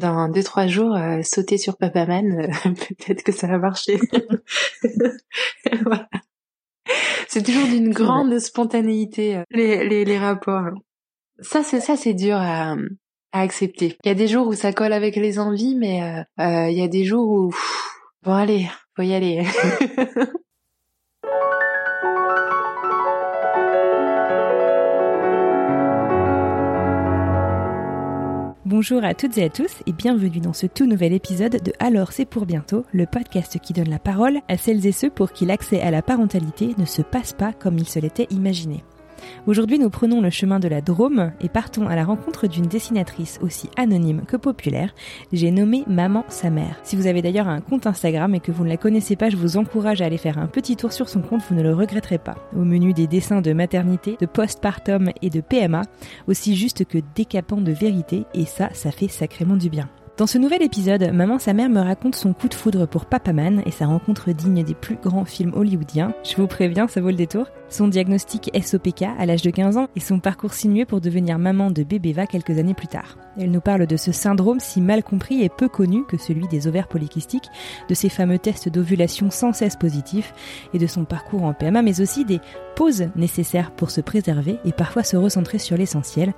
Dans deux trois jours, euh, sauter sur Papaman, euh, peut-être que ça va marcher. voilà. C'est toujours d'une grande spontanéité euh, les, les, les rapports. Ça c'est ça c'est dur à, à accepter. Il y a des jours où ça colle avec les envies, mais euh, euh, il y a des jours où pff, bon allez, faut y aller. Bonjour à toutes et à tous et bienvenue dans ce tout nouvel épisode de Alors c'est pour bientôt, le podcast qui donne la parole à celles et ceux pour qui l'accès à la parentalité ne se passe pas comme il se l'était imaginé. Aujourd'hui, nous prenons le chemin de la Drôme et partons à la rencontre d'une dessinatrice aussi anonyme que populaire. J'ai nommé Maman sa mère. Si vous avez d'ailleurs un compte Instagram et que vous ne la connaissez pas, je vous encourage à aller faire un petit tour sur son compte, vous ne le regretterez pas. Au menu des dessins de maternité, de postpartum et de PMA, aussi juste que décapant de vérité, et ça, ça fait sacrément du bien. Dans ce nouvel épisode, Maman sa mère me raconte son coup de foudre pour Papaman et sa rencontre digne des plus grands films hollywoodiens. Je vous préviens, ça vaut le détour. Son diagnostic SOPK à l'âge de 15 ans et son parcours sinueux pour devenir maman de bébé va quelques années plus tard. Elle nous parle de ce syndrome si mal compris et peu connu que celui des ovaires polykystiques, de ses fameux tests d'ovulation sans cesse positifs et de son parcours en PMA, mais aussi des pauses nécessaires pour se préserver et parfois se recentrer sur l'essentiel,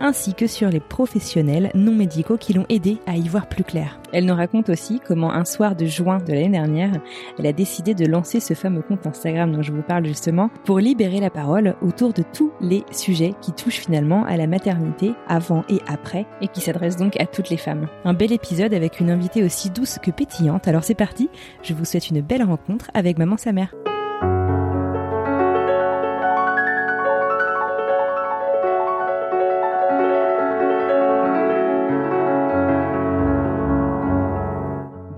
ainsi que sur les professionnels non médicaux qui l'ont aidé à y voir plus clair. Elle nous raconte aussi comment un soir de juin de l'année dernière, elle a décidé de lancer ce fameux compte Instagram dont je vous parle justement pour libérer la parole autour de tous les sujets qui touchent finalement à la maternité avant et après et qui s'adresse donc à toutes les femmes. Un bel épisode avec une invitée aussi douce que pétillante. Alors c'est parti, je vous souhaite une belle rencontre avec maman sa mère.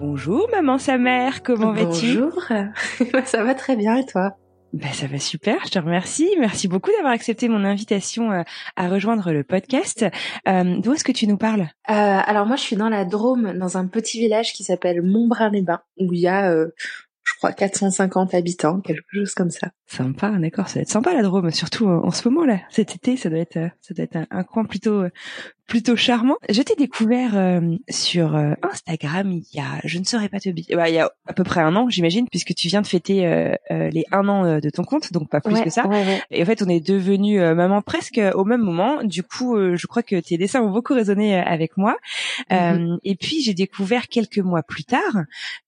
Bonjour maman sa mère, comment vas-tu? Bonjour, ça va très bien et toi? Ben, ça va super, je te remercie. Merci beaucoup d'avoir accepté mon invitation euh, à rejoindre le podcast. Euh, D'où est-ce que tu nous parles? Euh, Alors moi je suis dans la Drôme, dans un petit village qui s'appelle Montbrun-les-Bains, où il y a, euh, je crois, 450 habitants, quelque chose comme ça. Sympa, d'accord, ça va être sympa la Drôme, surtout en ce moment là, cet été, ça doit être, ça doit être un, un coin plutôt plutôt charmant. Je t'ai découvert euh, sur euh, Instagram il y a, je ne saurais pas te dire, bah, il y a à peu près un an, j'imagine, puisque tu viens de fêter euh, les un an de ton compte, donc pas plus ouais, que ça. Ouais, ouais. Et en fait, on est devenus maman presque au même moment. Du coup, je crois que tes dessins ont beaucoup résonné avec moi. Mm -hmm. et puis, j'ai découvert quelques mois plus tard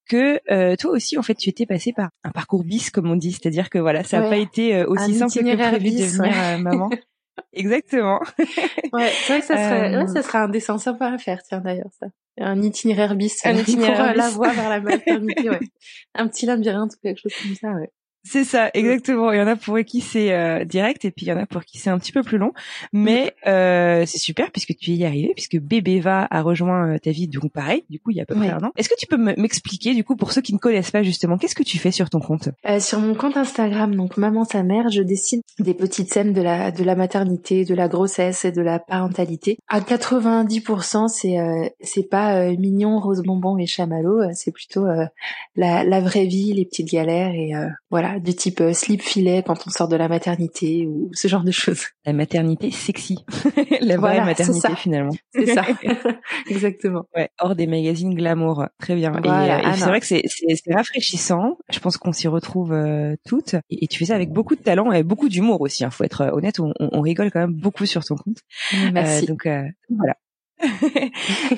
que toi aussi, en fait, tu étais passé par un parcours bis, comme on dit, c'est-à-dire que voilà, ça n'a pas été aussi un simple que prévu bis, de devenir maman. Exactement. ouais, c'est vrai que ça serait, ouais, ça serait un dessin sympa à faire, tiens d'ailleurs ça. Un itinéraire bis, un itinéraire pour la voie vers la maternité, ouais. Un petit labyrinthe ou quelque chose comme ça, ouais. C'est ça, exactement. Il y en a pour qui c'est euh, direct et puis il y en a pour qui c'est un petit peu plus long. Mais euh, c'est super puisque tu y es arrivé, puisque bébé va a rejoint ta vie donc pareil, du coup il y a à peu près Ouais. un an. Est-ce que tu peux m'expliquer du coup pour ceux qui ne connaissent pas justement, qu'est-ce que tu fais sur ton compte? Euh, sur mon compte Instagram, donc maman sa mère, je dessine des petites scènes de la de la maternité, de la grossesse et de la parentalité. À 90%, c'est euh, c'est pas euh, mignon, rose bonbon et chamallow, euh, c'est plutôt euh, la la vraie vie, les petites galères et euh, voilà, du type euh, slip filet quand on sort de la maternité ou ce genre de choses. La maternité sexy, la vraie Voilà, maternité finalement. C'est ça. Exactement. Ouais, hors des magazines glamour, très bien. Voilà, et euh, et c'est vrai que c'est c'est c'est rafraîchissant. Je pense qu'on s'y retrouve euh, toutes. Et, et tu fais ça avec beaucoup de talent et beaucoup d'humour aussi. Il faut être euh, honnête, on, on- on rigole quand même beaucoup sur ton compte. Merci. Euh, donc euh, voilà.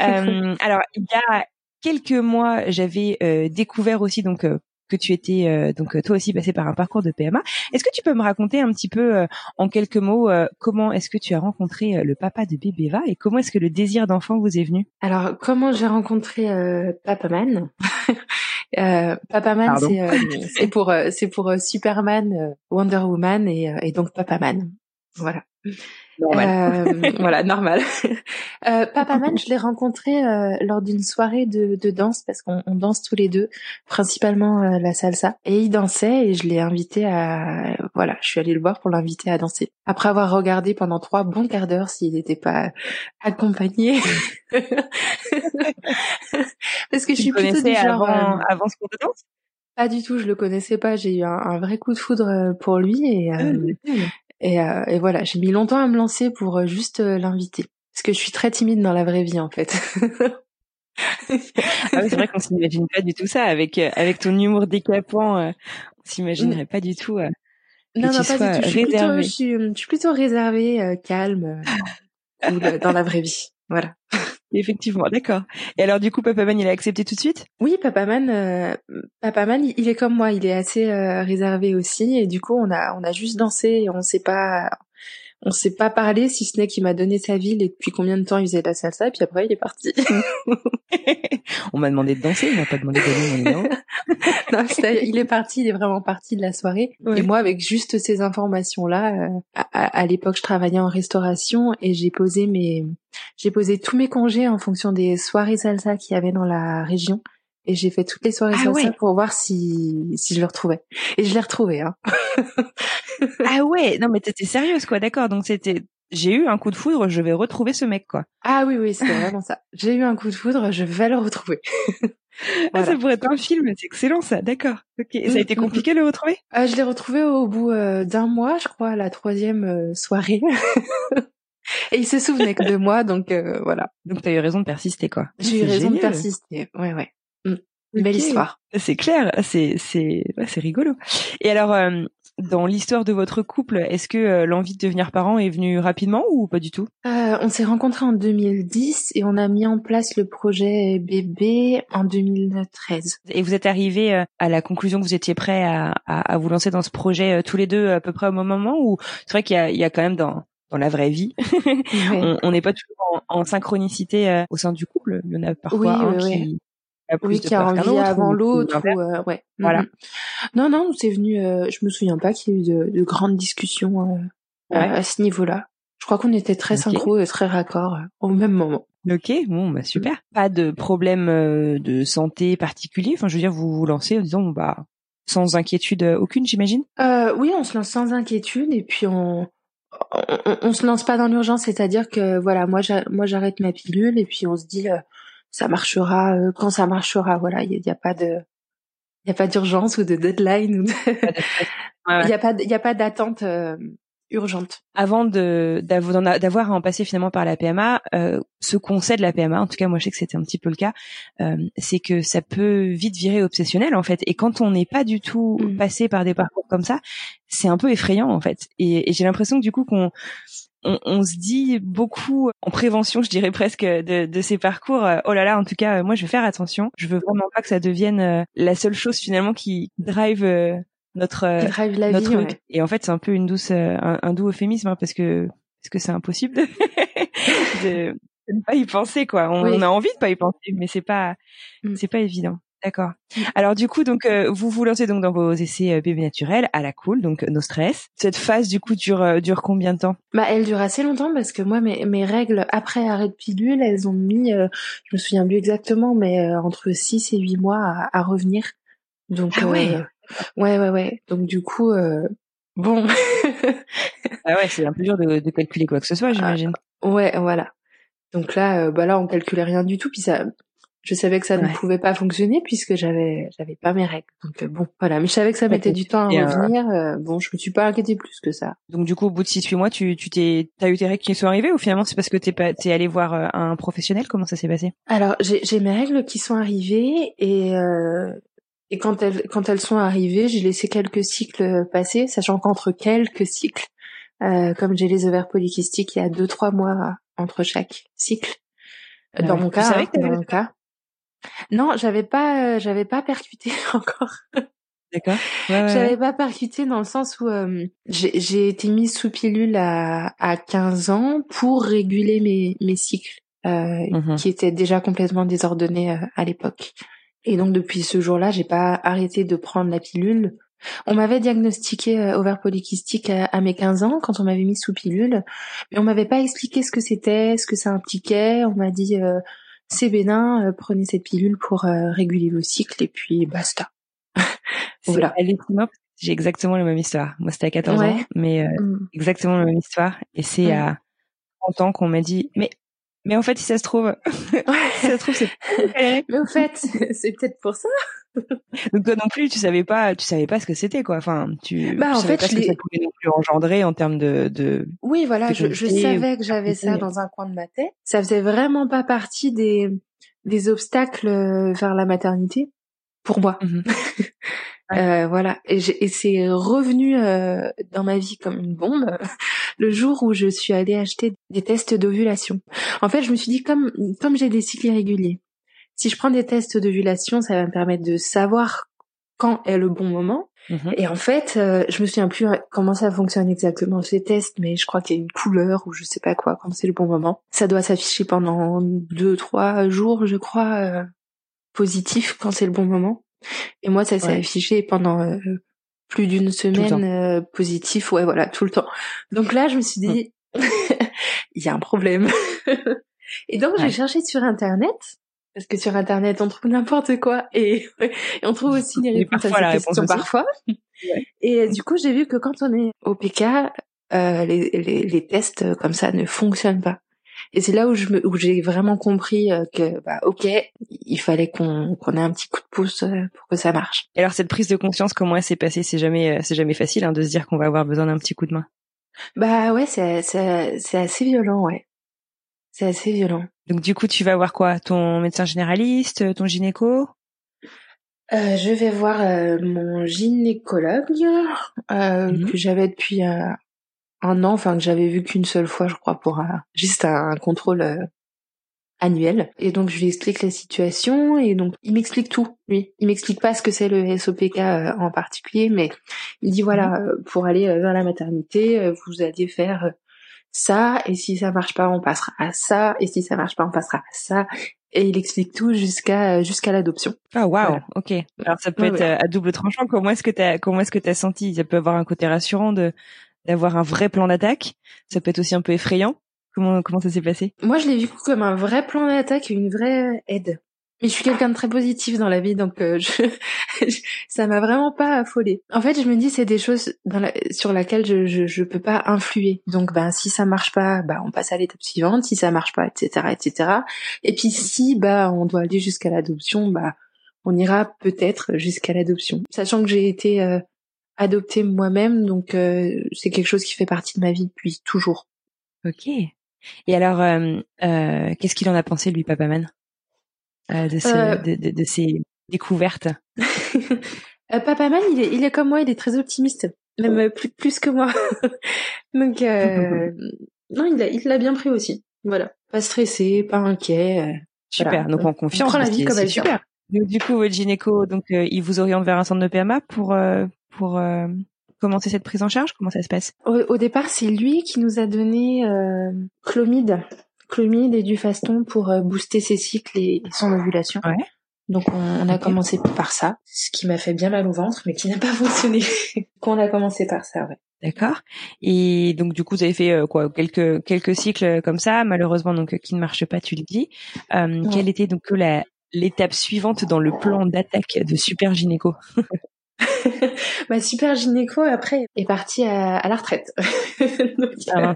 Euh, alors il y a quelques mois, j'avais euh, découvert aussi donc euh, que tu étais euh, donc euh, toi aussi passé par un parcours de PMA. Est-ce que tu peux me raconter un petit peu euh, en quelques mots euh, comment est-ce que tu as rencontré euh, le papa de bébé Va et comment est-ce que le désir d'enfant vous est venu? Alors, comment j'ai rencontré euh, Papaman euh, Papaman, c'est euh, c'est pour euh, c'est pour euh, Superman, euh, Wonder Woman et, euh, et donc Papaman. Voilà. Euh, voilà, normal. euh, Papa Man, je l'ai rencontré euh, lors d'une soirée de, de, danse parce qu'on danse tous les deux, principalement euh, la salsa. Et il dansait et je l'ai invité à, voilà, je suis allée le voir pour l'inviter à danser. Après avoir regardé pendant trois bons quarts d'heure s'il n'était pas accompagné. parce que je suis plutôt du genre avant, avant ce cours de danse? Pas du tout, je le connaissais pas. J'ai eu un, un, vrai coup de foudre pour lui et, ah, et, euh, et voilà, j'ai mis longtemps à me lancer pour euh, juste euh, l'inviter. Parce que je suis très timide dans la vraie vie, en fait. ah oui, c'est vrai qu'on s'imagine pas du tout ça. Avec, avec ton humour décapant, on s'imaginerait pas du tout. non, non, pas du tout. Je suis, plutôt, je, suis, je suis plutôt réservée, calme, dans la vraie vie. Voilà. Effectivement, d'accord. Et alors du coup, Papaman, il a accepté tout de suite? Oui, Papaman, euh, Papaman, il est comme moi, il est assez euh, réservé aussi, et du coup, on a on a juste dansé, et on s'est pas on s'est pas parlé, si ce n'est qu'il m'a donné sa ville et depuis combien de temps il faisait de la salsa, et puis après il est parti. on m'a demandé de danser, il m'a pas demandé de donner mon nom. non, il est parti, il est vraiment parti de la soirée. Et moi, avec juste ces informations-là, euh, à, à l'époque, je travaillais en restauration et j'ai posé mes, j'ai posé tous mes congés en fonction des soirées salsa qu'il y avait dans la région et j'ai fait toutes les soirées ah salsa pour voir si si je le retrouvais. Et je l'ai retrouvé. Hein. ah ouais, non mais t'étais sérieuse quoi, d'accord. Donc c'était j'ai eu un coup de foudre, je vais retrouver ce mec quoi. Ah oui oui, c'est vraiment ça. J'ai eu un coup de foudre, je vais le retrouver. ah, ça pourrait être un film, c'est excellent ça, d'accord. Ok, et ça a été compliqué de le retrouver? Euh, Je l'ai retrouvé au bout euh, d'un mois, je crois, la troisième euh, soirée. Et il se souvenait que de moi, donc euh, voilà. Donc t'as eu raison de persister, quoi. J'ai eu raison de persister. Ouais, ouais. Une belle histoire. C'est clair, c'est c'est ouais, c'est rigolo. Et alors euh, dans l'histoire de votre couple, est-ce que euh, l'envie de devenir parent est venue rapidement ou pas du tout? Euh, On s'est rencontrés en 2010 et on a mis en place le projet bébé en 2013. Et vous êtes arrivé à la conclusion que vous étiez prêt à, à, à vous lancer dans ce projet tous les deux à peu près au même moment ou c'est vrai qu'il y y a quand même dans dans la vraie vie, on n'est pas toujours en, synchronicité au sein du couple. Il y en a parfois un qui, oui, qui a envie avant l'autre. Euh, ouais. Voilà. Mm, mm. Non, non, c'est venu. Euh, je me souviens pas qu'il y ait eu de, de grandes discussions euh, à ce niveau-là. Je crois qu'on était très synchro et très raccord au même moment. Ok, bon, bah super. Pas de problème de santé particulier? Enfin, je veux dire, vous vous lancez en disant, bah, sans inquiétude aucune, j'imagine? Oui, on se lance sans inquiétude et puis on on, on, se lance pas dans l'urgence, c'est-à-dire que voilà, moi moi j'arrête ma pilule et puis on se dit ça marchera euh, quand ça marchera. Voilà, il n'y a, pas de il y a pas d'urgence ou de deadline ou il n'y a pas il y a pas d'attente euh, urgente. Avant de d'avoir à en passer finalement par la PMA, euh, ce qu'on sait de la PMA, en tout cas moi je sais que c'était un petit peu le cas, euh, c'est que ça peut vite virer obsessionnel en fait. Et quand on n'est pas du tout mmh. passé par des parcours comme ça, c'est un peu effrayant en fait. Et, et j'ai l'impression que du coup qu'on on, on, se dit beaucoup en prévention, je dirais presque, de, de, ces parcours. Euh, oh là là, en tout cas, moi, je vais faire attention. Je veux vraiment pas que ça devienne euh, la seule chose finalement qui drive euh, notre drive la notre vie, Et en fait, c'est un peu une douce, un, doux euphémisme hein, parce que parce que c'est impossible de, de, ne pas y penser quoi. On, a envie de pas y penser, mais c'est pas mm. c'est pas évident. D'accord. Alors du coup, donc euh, vous vous lancez donc dans vos essais euh, bébés naturels à la cool, donc no stress. Cette phase du coup dure euh, dure combien de temps? Bah elle dure assez longtemps parce que moi mes mes règles après arrêt de pilule, elles ont mis, je me souviens plus exactement, mais entre 6 et 8 mois à, à revenir. Donc ah ouais. ouais ouais ouais. Donc du coup bon. ah ouais, c'est un peu dur de, de calculer quoi que ce soit, ah, j'imagine. ouais voilà. Donc là, bah là, on calculait rien du tout. Puis ça, je savais que ça ne pouvait pas fonctionner puisque j'avais j'avais pas mes règles. Donc euh, bon, voilà, mais je savais que ça mettait du temps à euh, revenir. Euh, bon, je me suis pas inquiétée plus que ça. Donc du coup, au bout de 6 8 mois, tu tu t'es t'as eu tes règles qui sont arrivées ou finalement c'est parce que t'es pas t'es allé voir un professionnel? Comment ça s'est passé? Alors, j'ai j'ai mes règles qui sont arrivées et et quand elles quand elles sont arrivées, j'ai laissé quelques cycles passer, sachant qu'entre quelques cycles, comme j'ai les ovaires polykystiques, il y a deux trois mois entre chaque cycle. Dans mon cas, hein, dans mon cas. Non, j'avais pas, euh, j'avais pas percuté encore. D'accord. Ouais, j'avais pas percuté dans le sens où euh, j'ai été mise sous pilule à, à 15 ans pour réguler mes, mes cycles, euh, mmh qui étaient déjà complètement désordonnés euh, à l'époque. Et donc depuis ce jour-là, j'ai pas arrêté de prendre la pilule. On m'avait diagnostiqué euh, ovaire polycystique à, mes 15 ans quand on m'avait mis sous pilule, mais on m'avait pas expliqué ce que c'était, ce que ça impliquait. On m'a dit euh, c'est bénin, euh, prenez cette pilule pour réguler vos cycles et puis basta. voilà. J'ai exactement la même histoire. Moi c'était à 14 ans, mais mm. exactement la même histoire. Et c'est à 30 ans qu'on m'a dit mais mais en fait, si ça se trouve, si ça se trouve, c'est. mais en fait, c'est peut-être pour ça. Donc toi non plus, tu savais pas, tu savais pas ce que c'était quoi. Enfin, tu. Bah en fait, pas ce que ça pouvait non plus engendrer en termes de. de oui, voilà, je, je, savais que j'avais ça dans un coin de ma tête. Ça faisait vraiment pas partie des des obstacles euh, vers la maternité pour moi. Mmh euh, voilà, et, et c'est revenu euh, dans ma vie comme une bombe le jour où je suis allée acheter des tests d'ovulation. En fait, je me suis dit comme comme j'ai des cycles irréguliers, si je prends des tests d'ovulation, ça va me permettre de savoir quand est le bon moment. Mhm. Et en fait, euh, je me souviens plus comment ça fonctionne exactement ces tests, mais je crois qu'il y a une couleur ou je sais pas quoi quand c'est le bon moment. Ça doit s'afficher pendant deux, trois jours, je crois, euh, positif quand c'est le bon moment. Et moi, ça s'est affiché pendant euh, plus d'une semaine euh, positif, ouais, voilà, tout le temps. Donc là, je me suis dit, il y a un problème. et donc, j'ai cherché sur Internet parce que sur internet on trouve n'importe quoi et, on trouve aussi les réponses à ces questions parfois. Et du coup j'ai vu que quand on est au PK, euh, les, les, les, tests comme ça ne fonctionnent pas. Et c'est là où je me, où j'ai vraiment compris euh, que bah ok, il fallait qu'on qu'on ait un petit coup de pouce euh, pour que ça marche. Et alors cette prise de conscience, comment elle s'est passée? C'est jamais c'est jamais facile hein, de se dire qu'on va avoir besoin d'un petit coup de main. Bah ouais, c'est c'est c'est assez violent, ouais. C'est assez violent. Donc du coup, tu vas voir quoi? Ton médecin généraliste, ton gynéco? Euh, Je vais voir euh, mon gynécologue euh, mhm. que j'avais depuis euh, un an, enfin que j'avais vu qu'une seule fois, je crois, pour juste un, contrôle annuel. Et donc je lui explique la situation et donc il m'explique tout. Lui, il m'explique pas ce que c'est le SOPK en particulier, mais il dit voilà, mhm. pour aller vers la maternité, vous alliez faire ça, et si ça marche pas, on passera à ça, et si ça marche pas, on passera à ça. Et il explique tout jusqu'à jusqu'à l'adoption. Ah waouh, ok. Alors ça peut être à double tranchant. Comment est-ce que t'as comment est-ce que t'as senti? Ça peut avoir un côté rassurant de d'avoir un vrai plan d'attaque? Ça peut être aussi un peu effrayant? Comment comment ça s'est passé? Moi, je l'ai vu comme un vrai plan d'attaque et une vraie aide. Mais je suis quelqu'un de très positif dans la vie, donc euh, je, ça m'a vraiment pas affolé. En fait, je me dis c'est des choses dans la, sur laquelle je, je, je peux pas influer. Donc, ben si ça marche pas, bah on passe à l'étape suivante. Si ça marche pas, etc., etc. Et puis si bah on doit aller jusqu'à l'adoption, bah on ira peut-être jusqu'à l'adoption. Sachant que j'ai été euh, adoptée moi-même, donc euh, c'est quelque chose qui fait partie de ma vie depuis toujours. Ok. Et alors, qu'est-ce qu'il en a pensé lui, Papa Euh, de, euh. de, de, ces découvertes euh, Papa Man, il est, il est comme moi, il est très optimiste, même plus, plus que moi. Donc, non, il l'a, il bien pris aussi. Voilà, pas stressé, pas inquiet. super, donc en confiance. prend la vie comme elle super. Donc, du coup, votre gynéco, donc il vous oriente vers un centre de PMA pour pour commencer cette prise en charge? Comment ça se passe? Au, au, départ, c'est lui qui nous a donné Clomide clomide et du faston pour euh, booster ses cycles et son ovulation. Donc on, a commencé par ça, ce qui m'a fait bien mal au ventre, mais qui n'a pas fonctionné. Qu'on a commencé par ça, ouais. D'accord. Et donc du coup vous avez fait euh, quoi quelques quelques cycles comme ça, malheureusement donc qui ne marche pas, tu le dis. Euh, Quelle était donc la l'étape suivante dans le plan d'attaque de Super Gynéco? Ma super gynéco après est partie à, la retraite. donc, ah,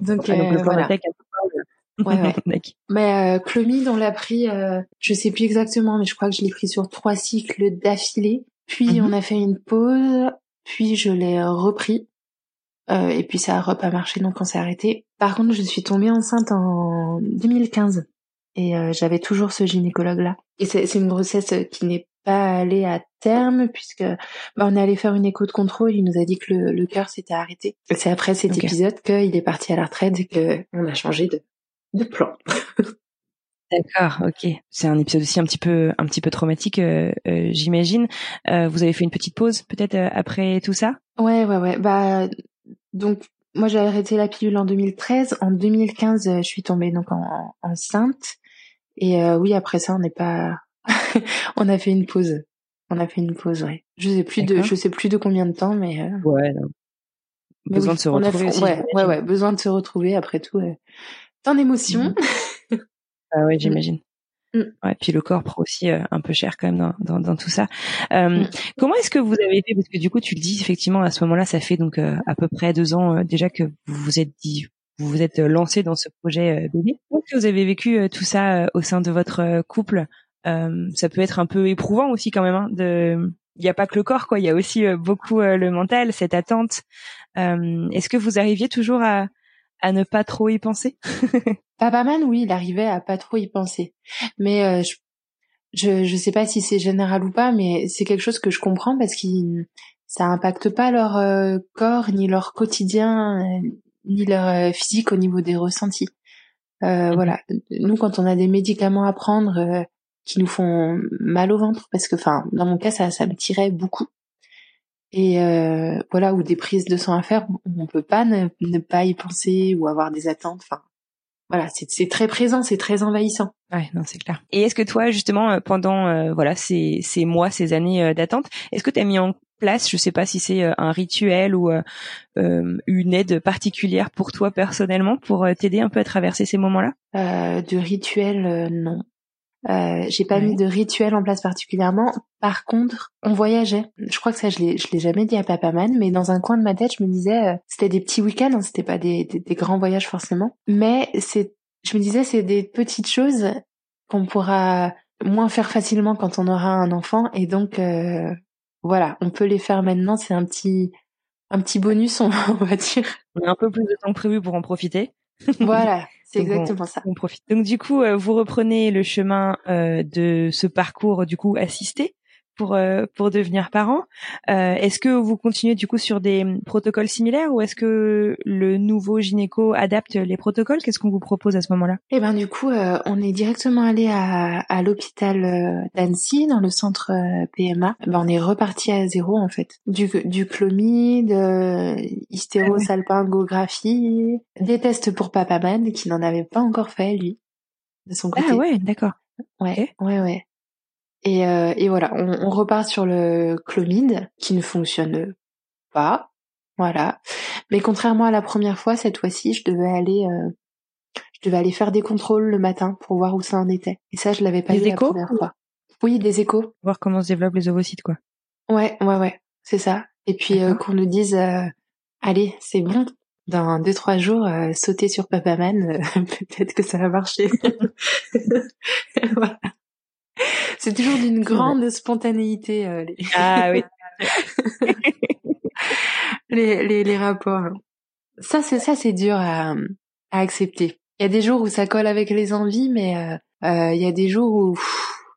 donc, ah, le plan d'attaque Ouais, ouais. mais euh, Clomide, on l'a pris, euh, je sais plus exactement, mais je crois que je l'ai pris sur trois cycles d'affilée. Puis mhm. on a fait une pause, puis je l'ai repris. Euh, et puis ça a repas marché, donc on s'est arrêté. Par contre, je suis tombée enceinte en 2015 et euh, j'avais toujours ce gynécologue-là. Et c'est une grossesse qui n'est pas allée à terme puisque bah, on est allé faire une écho de contrôle. Il nous a dit que le, le cœur s'était arrêté. C'est après cet épisode qu'il est parti à la retraite et que on a changé de, de plan. D'accord, ok. C'est un épisode aussi un petit peu, un petit peu traumatique, euh, euh, j'imagine. Euh, vous avez fait une petite pause peut-être après tout ça? Ouais, ouais, ouais. Bah donc moi j'ai arrêté la pilule en 2013. En 2015, je suis tombée donc en, enceinte. Et oui, après ça, on n'est pas, on a fait une pause. On a fait une pause, ouais. Je sais plus de, je sais plus de combien de temps, mais. Euh... Ouais. Non. Besoin de se retrouver. Aussi, ouais, ouais, ouais, besoin de se retrouver après tout. Euh... Tant d'émotions. Mmh. ah ouais, j'imagine. Mmh. Ouais, puis le corps prend aussi euh, un peu cher quand même dans, dans, dans tout ça. Euh, mmh. Comment est-ce que vous avez fait Parce que du coup, tu le dis effectivement à ce moment-là, ça fait donc euh, à peu près deux ans euh, déjà que vous vous êtes dit, vous vous êtes lancé dans ce projet bébé. Comment est-ce que vous avez vécu tout ça au sein de votre couple? Ça peut être un peu éprouvant aussi quand même. Hein, de, il n'y a pas que le corps, quoi. Il y a aussi beaucoup le mental, cette attente. est-ce que vous arriviez toujours à à ne pas trop y penser? Papaman, oui, il arrivait à pas trop y penser. Mais euh, je, je, je sais pas si c'est général ou pas, mais c'est quelque chose que je comprends parce que ça impacte pas leur euh, corps ni leur quotidien euh, ni leur physique au niveau des ressentis. Mmh voilà, nous quand on a des médicaments à prendre qui nous font mal au ventre, parce que, enfin, dans mon cas, ça, ça me tirait beaucoup. Et euh, voilà, ou des prises de sang à faire, on peut pas ne, pas y penser ou avoir des attentes. Enfin, voilà, c'est très présent, c'est très envahissant. Ouais, non, c'est clair. Et est-ce que toi, justement, euh, pendant euh, voilà ces, ces mois, ces années d'attente, est-ce que tu as mis en place, je sais pas si c'est un rituel ou une aide particulière pour toi personnellement pour t'aider un peu à traverser ces moments-là? De rituel, non. Euh, j'ai pas mis de rituel en place particulièrement. Par contre, on voyageait. Je crois que ça, je l'ai, je l'ai jamais dit à Papa Man, mais dans un coin de ma tête, je me disais, euh, c'était des petits week-ends, hein, c'était pas des, des, grands voyages forcément, mais c'est, je me disais, c'est des petites choses qu'on pourra moins faire facilement quand on aura un enfant, et donc euh, voilà, on peut les faire maintenant. C'est un petit, un petit bonus, on, va dire. On a un peu plus de temps prévu pour en profiter. voilà, c'est exactement ça. On profite. Donc du coup, euh, vous reprenez le chemin euh, de ce parcours du coup assisté pour euh, pour devenir parent. Euh, est-ce que vous continuez du coup sur des protocoles similaires ou est-ce que le nouveau gynéco adapte les protocoles? Qu'est-ce qu'on vous propose à ce moment-là? Eh ben du coup, euh, on est directement allé à, à l'hôpital d'Annecy dans le centre PMA. Ben, on est reparti à zéro en fait. Du du chlomide, hystérosalpingographie, des tests pour papaman qui n'en avait pas encore fait lui de son côté. Ah ouais, d'accord. Ouais, ouais, ouais. Et, euh, et voilà, on, on, repart sur le chlomide qui ne fonctionne pas. Voilà. Mais contrairement à la première fois, cette fois-ci, je devais aller, euh, je devais aller faire des contrôles le matin pour voir où ça en était. Et ça, je l'avais pas vu la première fois. Oui, des échos. Voir comment se développent les ovocytes, quoi. Ouais, ouais, ouais, c'est ça. Et puis euh, qu'on nous dise, euh, allez, c'est bon, dans deux trois jours, euh, sauter sur Papaman, peut-être que ça va marcher. voilà. C'est toujours d'une grande spontanéité. Euh, les... Ah oui. les, les, les rapports. Hein. Ça c'est ça c'est dur à, à accepter. Il y a des jours où ça colle avec les envies, mais euh, euh il y a des jours où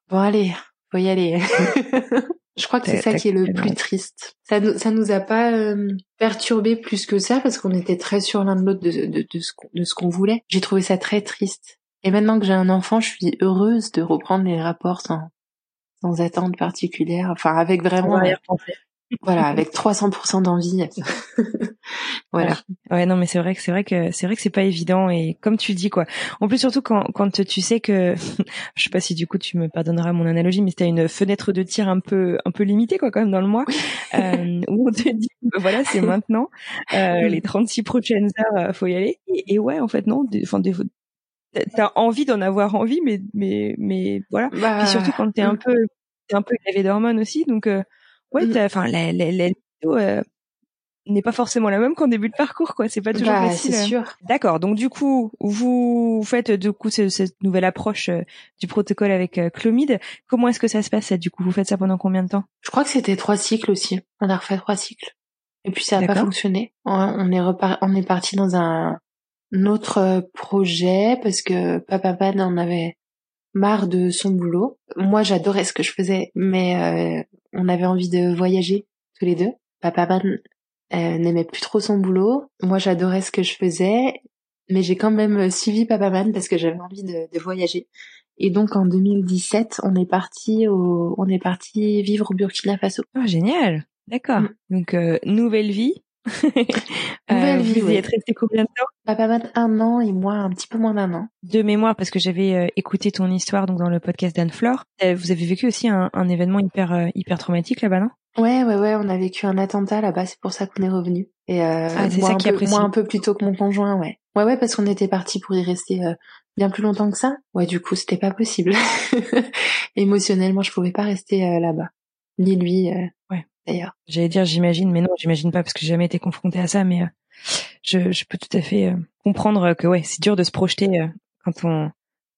bon allez, faut y aller. Je crois que c'est ça qui est le plus triste. Ça ça nous a pas euh, perturbé plus que ça parce qu'on était très sûrs l'un de l'autre de, de, de ce qu'on voulait. J'ai trouvé ça très triste. Et maintenant que j'ai un enfant, je suis heureuse de reprendre les rapports sans, sans attente particulière, enfin avec vraiment voilà, avec 300% d'envie. voilà. Ouais, non, mais c'est vrai que c'est vrai que c'est vrai que c'est pas évident et comme tu dis quoi. En plus surtout quand quand tu sais que je sais pas si du coup tu me pardonneras mon analogie, mais c'était une fenêtre de tir un peu un peu limitée quoi quand même dans le mois euh, où on te dit bah, voilà c'est maintenant euh, les 36 prochaines heures faut y aller et, et ouais en fait non, enfin des, t'as envie d'en avoir envie, mais mais mais voilà. Bah, Puis surtout quand t'es un mm. peu t'es un peu gavé d'hormones aussi, donc euh, ouais, mm. enfin la la, la euh, n'est pas forcément la même qu'en début de parcours, quoi. C'est pas toujours bah, facile. C'est sûr. D'accord. Donc du coup, vous faites du coup cette nouvelle approche euh, du protocole avec euh, Clomide. Comment est-ce que ça se passe Du coup, vous faites ça pendant combien de temps? Je crois que c'était trois cycles aussi. On a refait trois cycles. Et puis ça n'a pas fonctionné. On est repar on est parti dans un notre euh, projet parce que Papa Pan en avait marre de son boulot. Moi, j'adorais ce que je faisais, mais euh, on avait envie de voyager tous les deux. Papa Pan euh, n'aimait plus trop son boulot. Moi, j'adorais ce que je faisais, mais j'ai quand même suivi Papa Man parce que j'avais envie de, de, voyager. Et donc en 2017, on est parti au, on est parti vivre au Burkina Faso. Oh, génial. D'accord. Mm. Donc nouvelle vie, Nouvelle vie, vous y êtes resté combien de temps? Bah, Pas mal un an et moi un petit peu moins d'un an. De mémoire, parce que j'avais écouté ton histoire donc dans le podcast d'Anne Flore. vous avez vécu aussi un, un événement hyper hyper traumatique là-bas, non? Ouais, ouais, ouais. On a vécu un attentat là-bas. C'est pour ça qu'on est revenu. Et euh, ah, c'est ça qui peu, moi un peu plus tôt que mon conjoint, ouais. Ouais, ouais, parce qu'on était parti pour y rester bien plus longtemps que ça. Ouais, du coup, c'était pas possible. Émotionnellement, je pouvais pas rester là-bas. Ni lui. ouais d'ailleurs. J'allais dire j'imagine, mais non, j'imagine pas parce que j'ai jamais été confrontée à ça, mais euh, je, je, peux tout à fait euh, comprendre que ouais, c'est dur de se projeter euh, quand on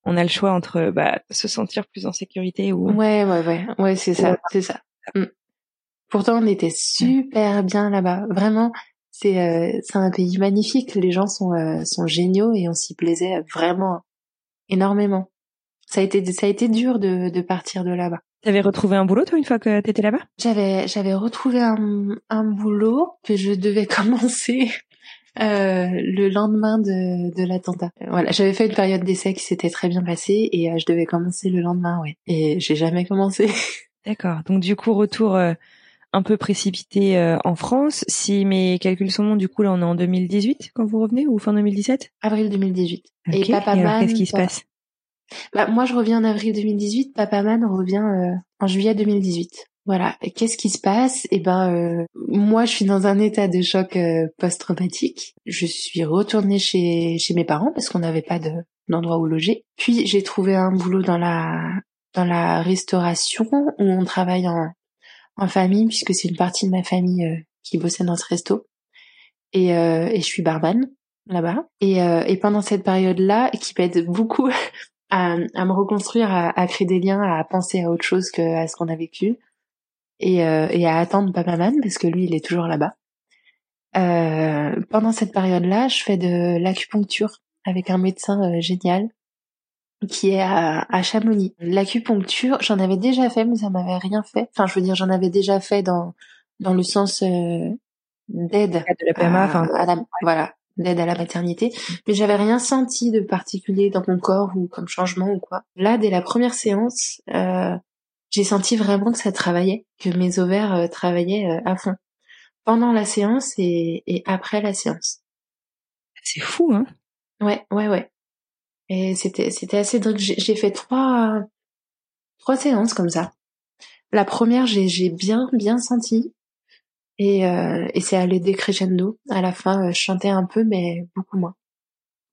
on a le choix entre bah, se sentir plus en sécurité ou. Ouais, ouais, ouais, ouais, c'est ça, c'est ça. Mm. Pourtant, on était super bien là-bas. Vraiment, c'est c'est un pays magnifique. Les gens sont sont géniaux et on s'y plaisait vraiment énormément. Ça a été ça a été dur de de partir de là-bas. T'avais retrouvé un boulot toi une fois que t'étais là-bas? J'avais j'avais retrouvé un, un boulot que je devais commencer euh, le lendemain de, de l'attentat. Voilà, j'avais fait une période d'essai qui s'était très bien passée et euh, je devais commencer le lendemain, ouais. Et j'ai jamais commencé. D'accord. Donc du coup retour euh, un peu précipité euh, en France. Si mes calculs sont bons, du coup là on est en 2018 quand vous revenez ou fin 2017 Avril 2018. Et Papa Qu'est-ce qui se passe? Bah, moi, je reviens en avril 2018. Papa Man revient euh, en juillet 2018. Voilà. Qu'est-ce qui se passe? Eh ben, euh, moi, je suis dans un état de choc euh, post-traumatique. Je suis retournée chez chez mes parents parce qu'on n'avait pas de d'endroit où loger. Puis j'ai trouvé un boulot dans la dans la restauration où on travaille en en famille puisque c'est une partie de ma famille qui bossait dans ce resto. Et, et je suis barman là-bas. Et, et pendant cette période-là, qui m'aide beaucoup à, à me reconstruire, à, à, créer des liens, à penser à autre chose que à ce qu'on a vécu et, euh, et à attendre Papa Man parce que lui il est toujours là-bas. Euh, pendant cette période-là, je fais de l'acupuncture avec un médecin euh, génial qui est à, à Chamonix. L'acupuncture, j'en avais déjà fait, mais ça m'avait rien fait. Enfin, je veux dire, j'en avais déjà fait dans dans le sens euh, d'aide de la PMA, enfin, voilà, d'aide à la maternité, mais j'avais rien senti de particulier dans mon corps ou comme changement ou quoi. Là, dès la première séance, euh, j'ai senti vraiment que ça travaillait, que mes ovaires euh, travaillaient euh, à fond pendant la séance et, et après la séance. C'est fou, hein Ouais, ouais, ouais. Et c'était c'était assez drôle. J'ai fait trois trois séances comme ça. La première, j'ai j'ai bien bien senti. Et, euh, et c'est allé décrescendo. À la fin, euh, je chantais un peu, mais beaucoup moins.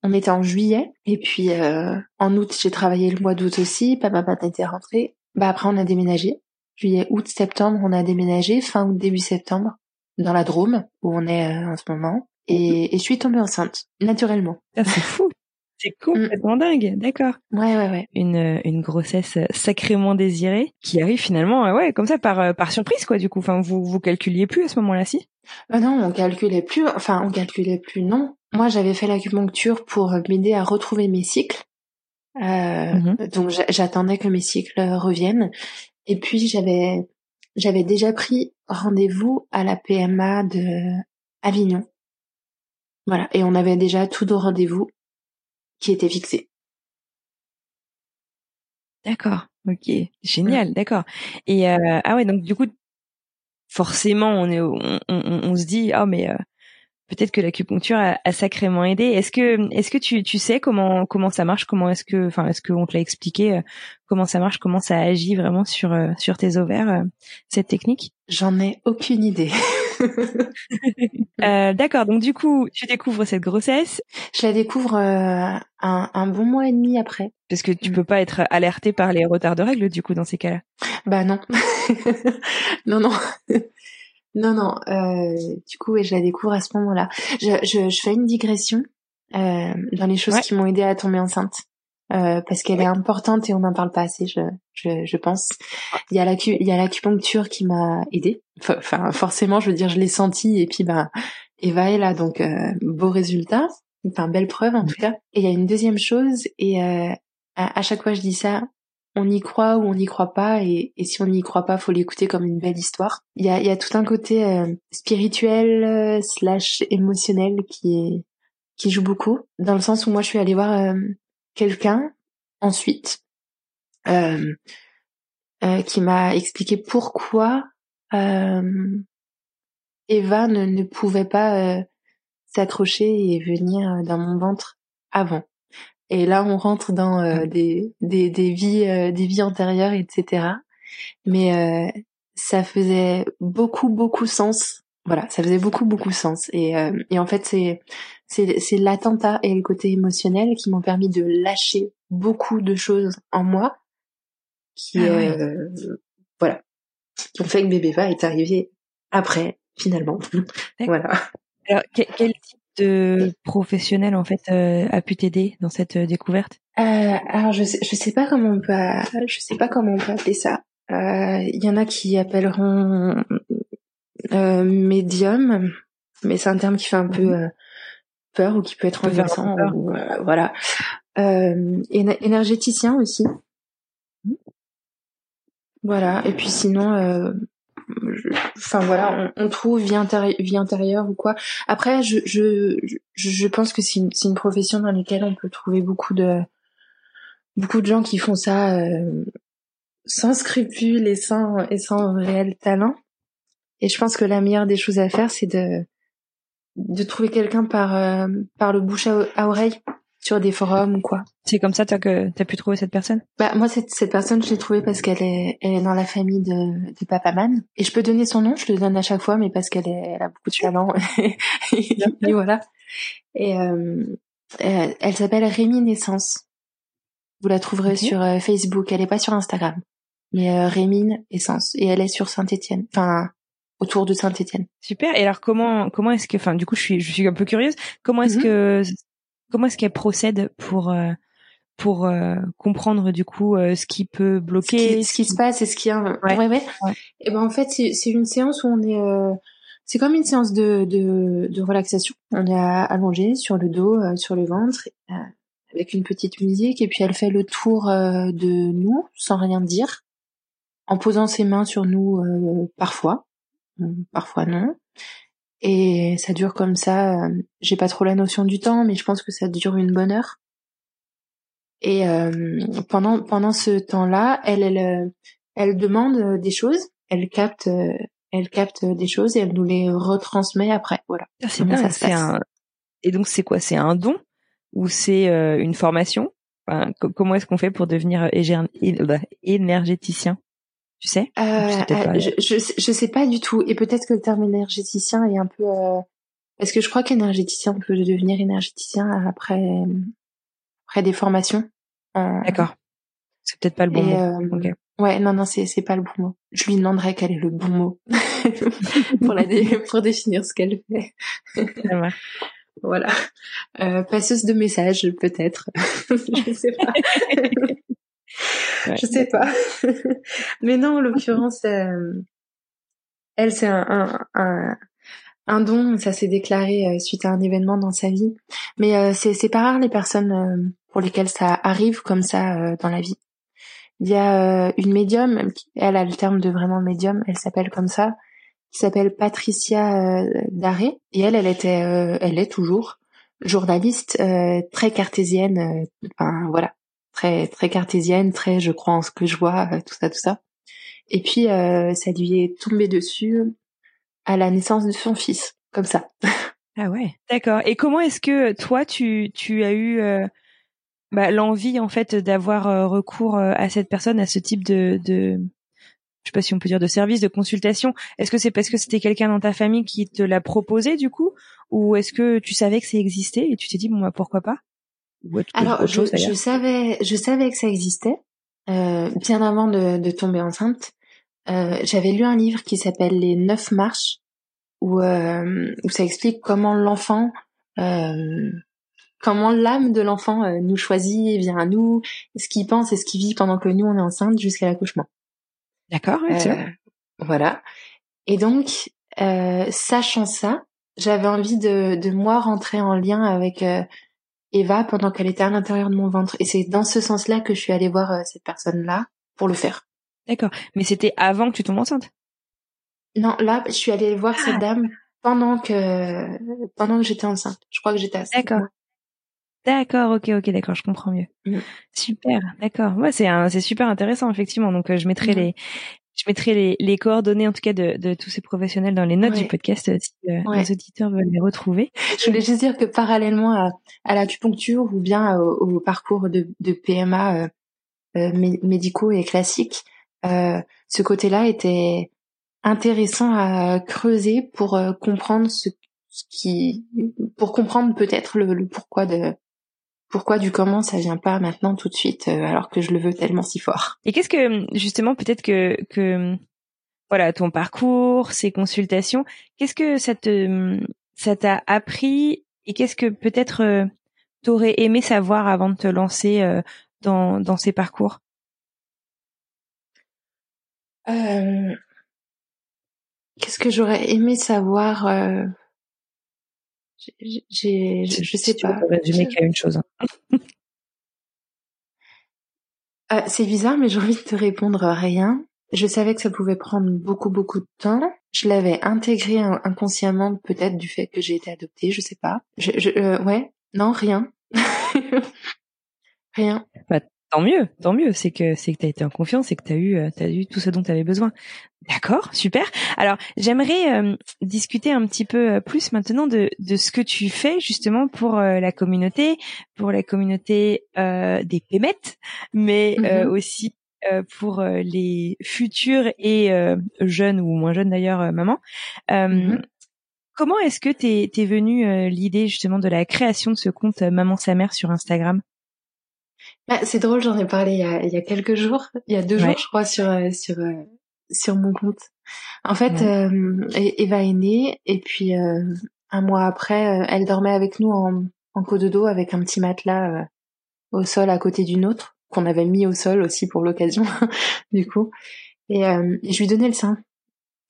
On était en juillet, et puis euh, en août, j'ai travaillé le mois d'août aussi. Papa papa était rentré. Bah après, on a déménagé. Juillet, août, septembre, on a déménagé. Fin août, début septembre, dans la Drôme, où on est en ce moment. Et, et je suis tombée enceinte, naturellement. c'est fou. C'est complètement mmh. dingue, d'accord. Ouais, ouais, ouais. Une, une grossesse sacrément désirée qui arrive finalement, euh, ouais, comme ça par euh, par surprise quoi. Du coup, enfin, vous vous calculiez plus à ce moment-là, si? Bah Non, on calculait plus. Enfin, on calculait plus. Non. Moi, j'avais fait l'acupuncture pour m'aider à retrouver mes cycles. Euh, mmh Donc, j'attendais que mes cycles reviennent. Et puis, j'avais j'avais déjà pris rendez-vous à la PMA de Avignon. Voilà. Et on avait déjà tout de rendez-vous qui était fixé. D'accord, ok, génial, d'accord. Et euh, ah ouais, donc du coup, forcément, on est, on, on, se dit, oh mais euh, peut-être que l'acupuncture a, a, sacrément aidé. Est-ce que, est-ce que tu, tu sais comment comment ça marche, comment est-ce que, enfin, est-ce qu'on te l'a expliqué, euh, comment ça marche, comment ça agit vraiment sur sur tes ovaires cette technique? J'en ai aucune idée. euh, D'accord. Donc du coup, tu découvres cette grossesse. Je la découvre euh, un, un, bon mois et demi après. Parce que tu mm. peux pas être alerté par les retards de règles du coup dans ces cas-là. Bah non, non non. Non, non. Euh, du coup, je la découvre à ce moment-là. Je, je, je, fais une digression euh, dans les choses qui m'ont aidé à tomber enceinte. Euh, parce qu'elle est importante et on n'en parle pas assez, je, je, je pense. Il y a l'acu, il y a l'acupuncture qui m'a aidée. Enfin, forcément, je veux dire, je l'ai senti et puis ben Eva est là, donc euh, beau résultat, enfin belle preuve en tout cas. Et il y a une deuxième chose et euh, à, chaque fois je dis ça, on y croit ou on n'y croit pas et, si on n'y croit pas, faut l'écouter comme une belle histoire. Il y a, tout un côté euh, spirituel euh, slash émotionnel qui joue beaucoup dans le sens où moi je suis allée voir quelqu'un ensuite euh, euh, qui m'a expliqué pourquoi euh, Eva ne pouvait pas s'accrocher et venir dans mon ventre avant. Et là, on rentre dans euh, des, des, des vies euh, des vies antérieures, etc. Mais euh, ça faisait beaucoup beaucoup sens. Voilà, ça faisait beaucoup beaucoup sens. Et, et en fait, c'est c'est c'est l'attentat et le côté émotionnel qui m'ont permis de lâcher beaucoup de choses en moi, qui ah voilà, qui ont fait que bébé va est arrivé après finalement. voilà. Alors, quel type de professionnel en fait euh, a pu t'aider dans cette euh, découverte? Euh, Alors je sais, je sais pas comment on peut je sais pas comment on peut appeler ça. Il y en a qui appelleront médium, mais c'est un terme qui fait un peu mhm. peur ou qui peut être angoissant. voilà. énergéticien aussi. Mhm. Voilà. Et puis sinon, enfin voilà, on, trouve vie, vie intérieure ou quoi. Après, je je je pense que c'est une, une profession dans laquelle on peut trouver beaucoup de beaucoup de gens qui font ça euh, sans scrupules et sans et sans réel talent. Et je pense que la meilleure des choses à faire, c'est de de trouver quelqu'un par euh, par le bouche à oreille sur des forums ou quoi. C'est comme ça toi que t'as pu trouver cette personne? Bah moi cette cette personne je l'ai trouvée parce qu'elle est elle est dans la famille de de Papa Man et je peux donner son nom, je le donne à chaque fois mais parce qu'elle est elle a beaucoup de talent et, voilà. Et euh, elle, s'appelle Rémi Naissance. Vous la trouverez sur euh, Facebook, elle est pas sur Instagram. Mais euh, Rémi Essence et elle est sur Saint-Étienne. Enfin autour de Saint-Étienne. Super. Et alors comment comment est-ce que enfin du coup je suis je suis un peu curieuse. Comment est-ce mhm. que comment est-ce qu'elle procède pour euh, pour euh, comprendre du coup euh, ce qui peut bloquer ce qui, se passe et ce qui a ouais. Ouais, et ben en fait c'est une séance où on est c'est comme une séance de, de, de relaxation. On est allongé sur le dos sur le ventre avec une petite musique et puis elle fait le tour de nous sans rien dire en posant ses mains sur nous parfois. Parfois non et ça dure comme ça. Euh, j'ai pas trop la notion du temps, mais je pense que ça dure une bonne heure. Et euh, pendant pendant ce temps-là, elle elle euh, elle demande des choses, elle capte elle capte des choses et elle nous les retransmet après. Voilà. Ah, c'est bien. Ça un... Et donc c'est quoi? C'est un don? Ou c'est une formation? Enfin, Comment est-ce qu'on fait pour devenir énergéticien? Tu sais? Euh, euh je, je, sais pas du tout. Et peut-être que le terme énergéticien est un peu... Euh... Parce que je crois qu'énergéticien, on peut devenir énergéticien après, après des formations? Euh... D'accord. C'est peut-être pas le bon mot. Euh, ouais, non, non, c'est c'est pas le bon mot. Je lui demanderai quel est le bon mot pour la pour définir ce qu'elle fait. voilà. Euh, passeuse de messages, peut-être. je sais pas. Je sais pas. Mais non, en l'occurrence, euh, elle, c'est un, un, un, don. Ça s'est déclaré euh, suite à un événement dans sa vie. Mais euh, c'est, pas rare les personnes pour lesquelles ça arrive comme ça dans la vie. Il y a une médium, elle a le terme de vraiment médium, elle s'appelle comme ça, qui s'appelle Patricia Daré. Et elle, elle était, elle est toujours journaliste très cartésienne. Enfin voilà, très très cartésienne, très je crois en ce que je vois, euh, tout ça, tout ça. Et puis euh, ça lui est tombé dessus à la naissance de son fils, comme ça. Ah ouais, d'accord. Et comment est-ce que toi tu tu as eu euh, bah, l'envie en fait d'avoir recours à cette personne, à ce type de de je sais pas si on peut dire de service de consultation? Est-ce que c'est parce que c'était quelqu'un dans ta famille qui te l'a proposé du coup, ou est-ce que tu savais que ça existait et tu t'es dit bon bah pourquoi pas? Alors, je, je, savais, je savais que ça existait euh, bien avant de, de tomber enceinte. Euh, J'avais lu un livre qui s'appelle Les Neuf Marches, où, euh, où ça explique comment l'enfant, euh, comment l'âme de l'enfant euh, nous choisit, vient à nous, ce qu'il pense et ce qu'il vit pendant que nous on est enceinte jusqu'à l'accouchement. D'accord. Euh, voilà. Et donc, sachant ça, j'avais envie de, de moi rentrer en lien avec Eva pendant qu'elle était à l'intérieur de mon ventre. Et c'est dans ce sens-là que je suis allée voir euh, cette personne-là pour le faire. D'accord. Mais c'était avant que tu tombes enceinte? Non, là, je suis allée voir cette ah. dame pendant que pendant que j'étais enceinte. Je crois que j'étais à D'accord. D'accord, ok, ok, d'accord, je comprends mieux. Mm. Super, d'accord. Ouais, c'est c'est super intéressant effectivement. Donc euh, je mettrai mm. les je mettrai les, les, coordonnées en tout cas de, de tous ces professionnels dans les notes du podcast si les auditeurs veulent les retrouver. Je voulais juste dire que parallèlement à, à l'acupuncture ou bien au, parcours de, de PMA médicaux et classiques, ce côté-là était intéressant à creuser pour comprendre ce, ce qui, pour comprendre peut-être le, le pourquoi de pourquoi du comment ça vient pas maintenant tout de suite euh, alors que je le veux tellement si fort. Et qu'est-ce que justement peut-être que que voilà ton parcours, ces consultations, qu'est-ce que ça te ça t'a appris et qu'est-ce que peut-être euh, t'aurais aimé savoir avant de te lancer euh, dans dans ces parcours? Euh, Qu'est-ce que j'aurais aimé savoir j'ai, je sais pas. résumer qu'à une chose. Hein. Euh, c'est bizarre, mais j'ai envie de te répondre rien. Je savais que ça pouvait prendre beaucoup, beaucoup de temps. Je l'avais intégré inconsciemment, peut-être du fait que j'ai été adoptée, je sais pas. Je, je euh, ouais, non, rien. rien. Bah, Tant mieux, tant mieux. C'est que c'est que t'as été en confiance et que t'as eu euh, t'as eu tout ce dont t'avais besoin. D'accord, super. Alors j'aimerais euh, discuter un petit peu euh, plus maintenant de de ce que tu fais justement pour la communauté, pour la communauté des pémettes, mais mm-hmm. aussi pour les futurs et jeunes ou moins jeunes d'ailleurs mamans. Mm-hmm. Comment est-ce que t'es t'es venue l'idée justement de la création de ce compte Maman sa mère sur Instagram? Bah, c'est drôle, j'en ai parlé il y, a, il y a quelques jours, il y a deux jours, je crois, sur euh, sur euh, sur mon compte. En fait, euh, Eva est née et puis un mois après, elle dormait avec nous en, en dos avec un petit matelas au sol à côté d'une autre qu'on avait mis au sol aussi pour l'occasion, du coup. Et, je lui donnais le sein.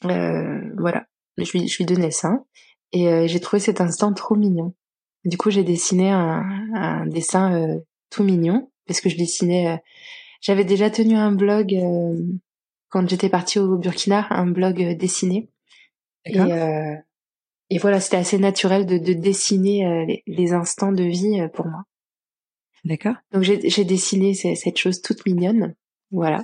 voilà, je lui je lui donnais le sein et j'ai trouvé cet instant trop mignon. Du coup, j'ai dessiné un, un dessin tout mignon parce que je dessinais. Euh, j'avais déjà tenu un blog euh, quand j'étais partie au Burkina, un blog euh, dessiné. Et, et voilà, c'était assez naturel de, de dessiner les, instants de vie pour moi. D'accord. Donc j'ai dessiné cette chose toute mignonne. Voilà.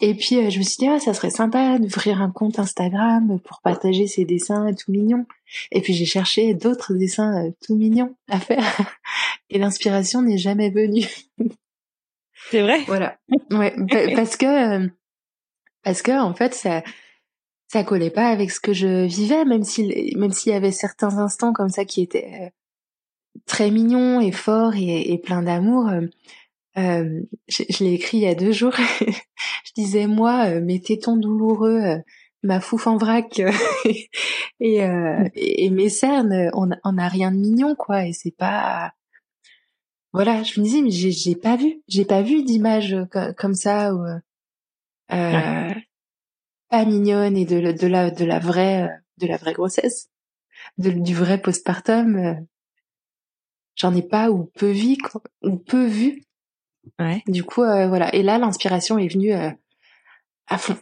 Et puis je me suis dit ah ça serait sympa d'ouvrir un compte Instagram pour partager ces dessins tout mignons. Et puis j'ai cherché d'autres dessins tout mignons à faire et l'inspiration n'est jamais venue. C'est vrai? Voilà. Ouais, parce que parce que en fait ça ça collait pas avec ce que je vivais, même si même s'il y avait certains instants comme ça qui étaient euh, très mignons et forts et, et plein d'amour. Euh, je, je l'ai écrit il y a deux jours. je disais moi, euh, mes tétons douloureux, euh, ma fouf en vrac et, euh, et, mes cernes, on, on a rien de mignon quoi. Et c'est pas voilà, je me disais mais j'ai j'ai pas vu, j'ai pas vu d'image comme ça ou euh, euh, pas mignonne et de de la de la vraie de la vraie grossesse, de, du vrai postpartum. Euh, j'en ai pas ou peu vu ou peu vu. Ouais. Du coup euh, voilà, et là l'inspiration est venue à fond.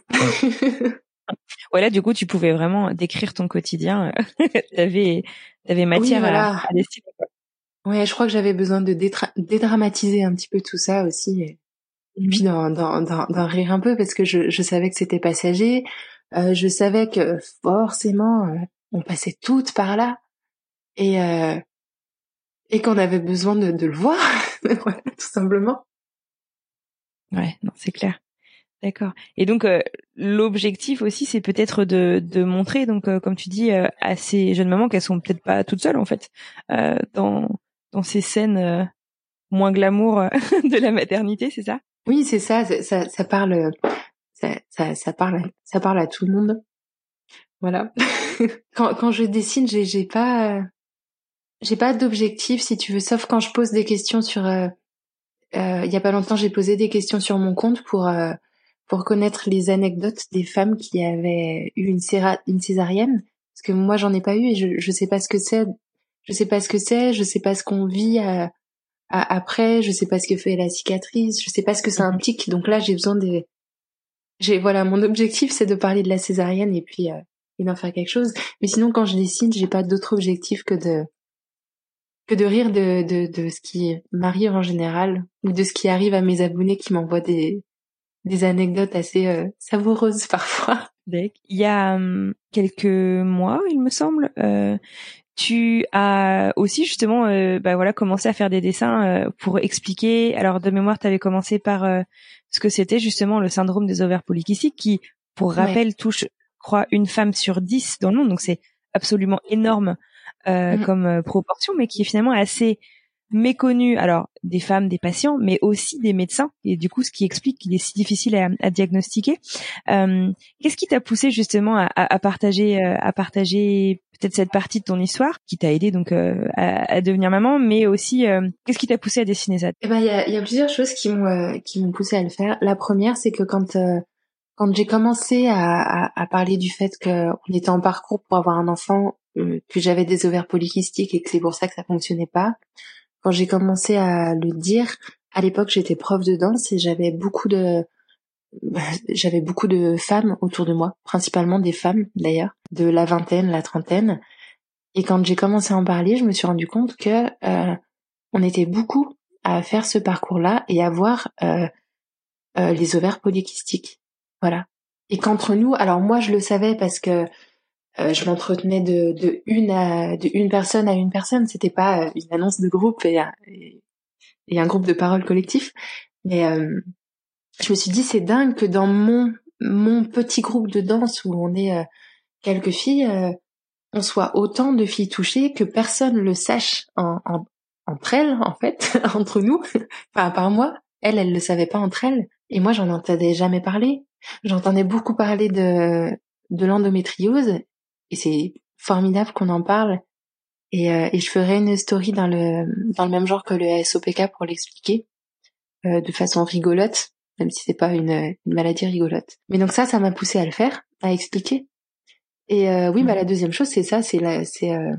voilà, du coup tu pouvais vraiment décrire ton quotidien. t'avais t'avais matière à, à dessiner. Ouais, je crois que j'avais besoin de dédramatiser un petit peu tout ça aussi. Et, puis d'en, rire un peu parce que je, je savais que c'était passager. Euh, je savais que forcément euh, on passait toutes par là et euh, et qu'on avait besoin de, de le voir, voilà, tout simplement. Ouais, non, c'est clair. D'accord. Et donc euh, l'objectif aussi, c'est peut-être de, de montrer, donc euh, comme tu dis, à ces jeunes mamans qu'elles sont peut-être pas toutes seules en fait dans dans ces scènes euh, moins glamour euh, de la maternité, c'est ça? Oui, c'est ça, ça. Ça parle, ça, ça, ça, parle, ça parle à tout le monde. Voilà. quand, quand je dessine, j'ai, j'ai pas, j'ai pas d'objectif, si tu veux, sauf quand je pose des questions sur. Euh, euh il y a pas longtemps, j'ai posé des questions sur mon compte pour pour connaître les anecdotes des femmes qui avaient eu une, une césarienne, parce que moi j'en ai pas eu et je je sais pas ce que c'est je sais pas ce que c'est, je sais pas ce qu'on vit à, euh, à, après, je sais pas ce que fait la cicatrice, je sais pas ce que ça mhm. implique. Donc là, j'ai besoin de, j'ai voilà, mon objectif c'est de parler de la césarienne et puis euh, et d'en faire quelque chose. Mais sinon, quand je dessine, j'ai pas d'autre objectif que de que de rire de, de, de ce qui m'arrive en général ou de ce qui arrive à mes abonnés qui m'envoient des des anecdotes assez savoureuses parfois. Il y a hum, quelques mois, il me semble, tu as aussi justement bah voilà commencé à faire des dessins pour expliquer alors de mémoire tu avais commencé par ce que c'était justement le syndrome des ovaires polykystiques qui pour rappel touche crois une femme sur dix dans le monde donc c'est absolument énorme euh, mmh comme euh, proportion, mais qui est finalement assez méconnu. Alors des femmes, des patients, mais aussi des médecins. Et du coup, ce qui explique qu'il est si difficile à, à diagnostiquer. Euh, Qu'est-ce qui t'a poussé justement à, à, partager, euh, à partager peut-être cette partie de ton histoire qui t'a aidé donc euh, à, à, devenir maman, mais aussi qu'est-ce qui t'a poussé à dessiner ça? Eh ben, il y a, y a, plusieurs choses qui m'ont qui m'ont poussé à le faire. La première, c'est que quand quand j'ai commencé à, à, parler du fait qu'on était en parcours pour avoir un enfant, euh, que j'avais des ovaires polykystiques et que c'est pour ça que ça fonctionnait pas, quand j'ai commencé à le dire, à l'époque j'étais prof de danse et j'avais beaucoup de j'avais beaucoup de femmes autour de moi, principalement des femmes d'ailleurs, de la vingtaine, la trentaine. Et quand j'ai commencé à en parler, je me suis rendu compte que euh, on était beaucoup à faire ce parcours-là et à voir euh, euh les ovaires polykystiques. Voilà. Et qu'entre nous, alors moi je le savais parce que euh, je m'entretenais de, de une à de une personne à une personne. C'était pas euh, une annonce de groupe et, et, un groupe de parole collectif. Mais euh, je me suis dit c'est dingue que dans mon mon petit groupe de danse où on est quelques filles, on soit autant de filles touchées que personne le sache en, en, entre elles en fait entre nous. enfin à part moi, elle elle le savait pas entre elles et moi j'en entendais jamais parler. J'entendais beaucoup parler de, de l'endométriose et c'est formidable qu'on en parle. Et, euh, et, je ferai une story dans le, dans le même genre que le SOPK pour l'expliquer euh, de façon rigolote, même si c'est pas une, une, maladie rigolote. Mais donc ça, ça m'a poussé à le faire, à expliquer. Et euh, oui, bah la deuxième chose, c'est ça, c'est la, c'est, euh,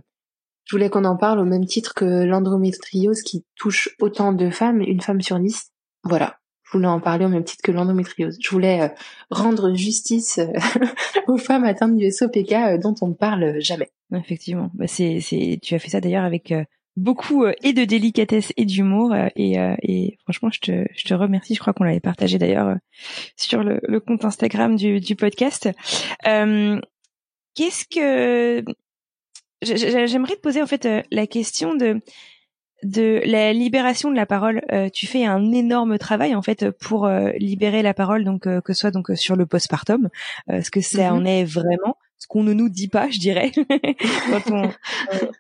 je voulais qu'on en parle au même titre que l'endométriose qui touche autant de femmes, une femme sur dix. Voilà je voulais en parler au même titre que l'endométriose. Je voulais euh, rendre justice aux femmes atteintes du SOPK dont on ne parle jamais. Effectivement, bah c'est, c'est, tu as fait ça d'ailleurs avec beaucoup et de délicatesse et d'humour et, et franchement je te, je te remercie. Je crois qu'on l'avait partagé d'ailleurs sur le, le, compte Instagram du, du podcast. qu'est-ce que j'aimerais te poser en fait la question de de la libération de la parole. Euh, tu fais un énorme travail en fait pour euh, libérer la parole, donc euh, que ce soit donc sur le postpartum, ce que ça mm-hmm. en est vraiment, ce qu'on ne nous dit pas, je dirais, quand on,